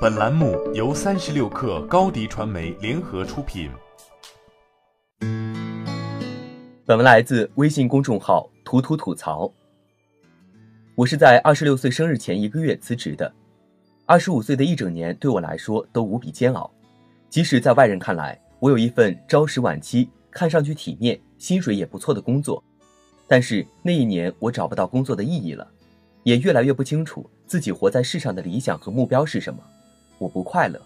本栏目由三十六氪高低传媒联合出品。本文来自微信公众号“图图吐槽”。我是在二十六岁生日前一个月辞职的，二十五岁的一整年对我来说都无比煎熬。即使在外人看来，我有一份朝十晚七、看上去体面、薪水也不错的工作，但是那一年我找不到工作的意义了，也越来越不清楚自己活在世上的理想和目标是什么。我不快乐。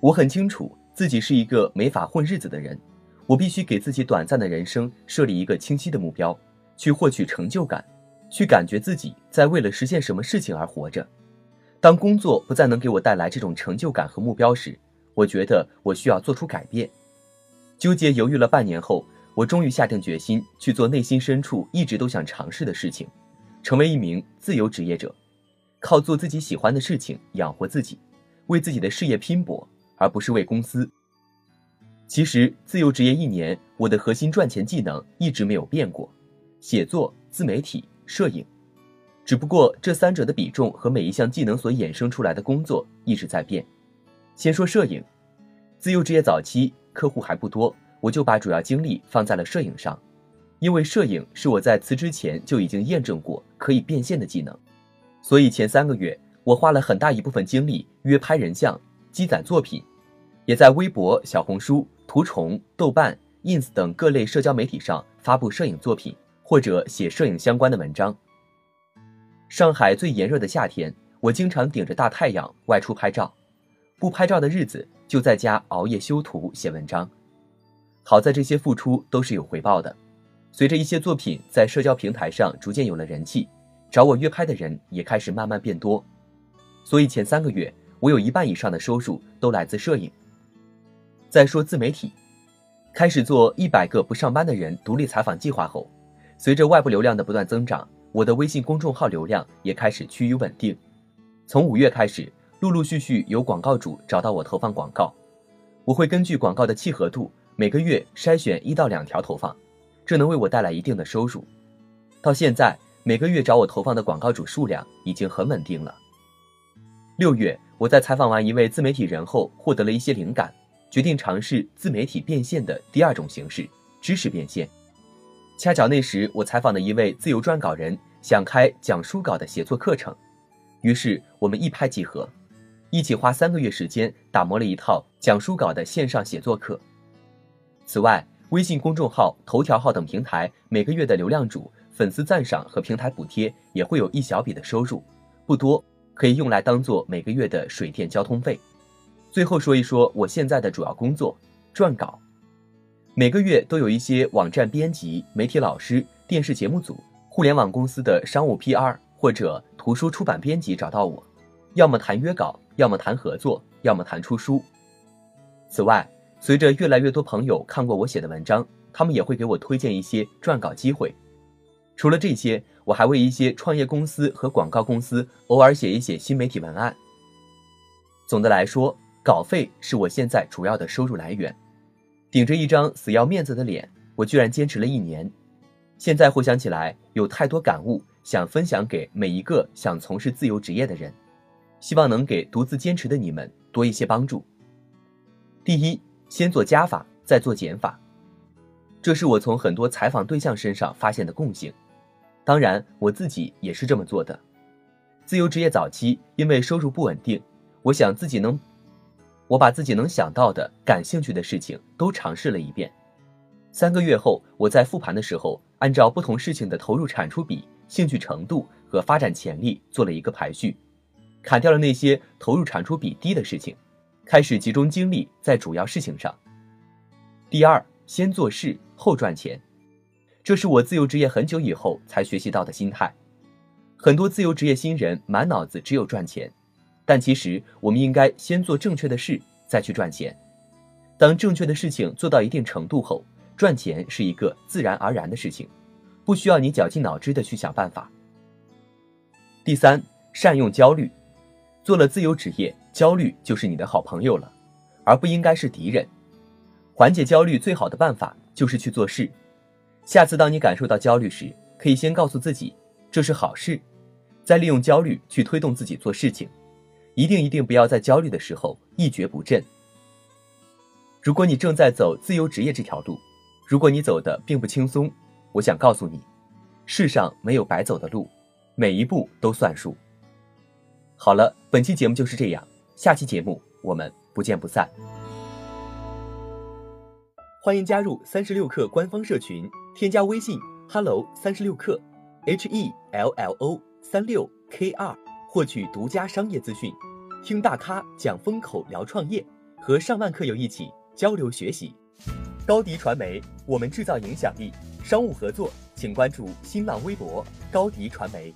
我很清楚自己是一个没法混日子的人。我必须给自己短暂的人生设立一个清晰的目标，去获取成就感，去感觉自己在为了实现什么事情而活着。当工作不再能给我带来这种成就感和目标时，我觉得我需要做出改变。纠结犹豫了半年后，我终于下定决心去做内心深处一直都想尝试的事情，成为一名自由职业者，靠做自己喜欢的事情养活自己，为自己的事业拼搏，而不是为公司。其实，自由职业一年，我的核心赚钱技能一直没有变过，写作、自媒体、摄影，只不过这三者的比重和每一项技能所衍生出来的工作一直在变。先说摄影，自由职业早期客户还不多，我就把主要精力放在了摄影上，因为摄影是我在辞职前就已经验证过可以变现的技能，所以前三个月我花了很大一部分精力约拍人像，积攒作品，也在微博、小红书。图虫、豆瓣、ins 等各类社交媒体上发布摄影作品，或者写摄影相关的文章。上海最炎热的夏天，我经常顶着大太阳外出拍照；不拍照的日子，就在家熬夜修图、写文章。好在这些付出都是有回报的。随着一些作品在社交平台上逐渐有了人气，找我约拍的人也开始慢慢变多。所以前三个月，我有一半以上的收入都来自摄影。再说自媒体，开始做一百个不上班的人独立采访计划后，随着外部流量的不断增长，我的微信公众号流量也开始趋于稳定。从五月开始，陆陆续续有广告主找到我投放广告，我会根据广告的契合度，每个月筛选一到两条投放，这能为我带来一定的收入。到现在，每个月找我投放的广告主数量已经很稳定了。六月，我在采访完一位自媒体人后，获得了一些灵感。决定尝试自媒体变现的第二种形式——知识变现。恰巧那时我采访的一位自由撰稿人想开讲书稿的写作课程，于是我们一拍即合，一起花三个月时间打磨了一套讲书稿的线上写作课。此外，微信公众号、头条号等平台每个月的流量主、粉丝赞赏和平台补贴也会有一小笔的收入，不多，可以用来当做每个月的水电交通费。最后说一说我现在的主要工作，撰稿。每个月都有一些网站编辑、媒体老师、电视节目组、互联网公司的商务 PR 或者图书出版编辑找到我，要么谈约稿，要么谈合作，要么谈出书。此外，随着越来越多朋友看过我写的文章，他们也会给我推荐一些撰稿机会。除了这些，我还为一些创业公司和广告公司偶尔写一写新媒体文案。总的来说，稿费是我现在主要的收入来源，顶着一张死要面子的脸，我居然坚持了一年。现在回想起来，有太多感悟想分享给每一个想从事自由职业的人，希望能给独自坚持的你们多一些帮助。第一，先做加法，再做减法，这是我从很多采访对象身上发现的共性。当然，我自己也是这么做的。自由职业早期因为收入不稳定，我想自己能。我把自己能想到的、感兴趣的事情都尝试了一遍。三个月后，我在复盘的时候，按照不同事情的投入产出比、兴趣程度和发展潜力做了一个排序，砍掉了那些投入产出比低的事情，开始集中精力在主要事情上。第二，先做事后赚钱，这是我自由职业很久以后才学习到的心态。很多自由职业新人满脑子只有赚钱。但其实，我们应该先做正确的事，再去赚钱。当正确的事情做到一定程度后，赚钱是一个自然而然的事情，不需要你绞尽脑汁的去想办法。第三，善用焦虑。做了自由职业，焦虑就是你的好朋友了，而不应该是敌人。缓解焦虑最好的办法就是去做事。下次当你感受到焦虑时，可以先告诉自己这是好事，再利用焦虑去推动自己做事情。一定一定不要在焦虑的时候一蹶不振。如果你正在走自由职业这条路，如果你走的并不轻松，我想告诉你，世上没有白走的路，每一步都算数。好了，本期节目就是这样，下期节目我们不见不散。欢迎加入三十六课官方社群，添加微信 hello 三十六克，h e l l o 三六 k 二，获取独家商业资讯，听大咖讲风口，聊创业，和上万客友一起交流学习。高迪传媒，我们制造影响力。商务合作，请关注新浪微博高迪传媒。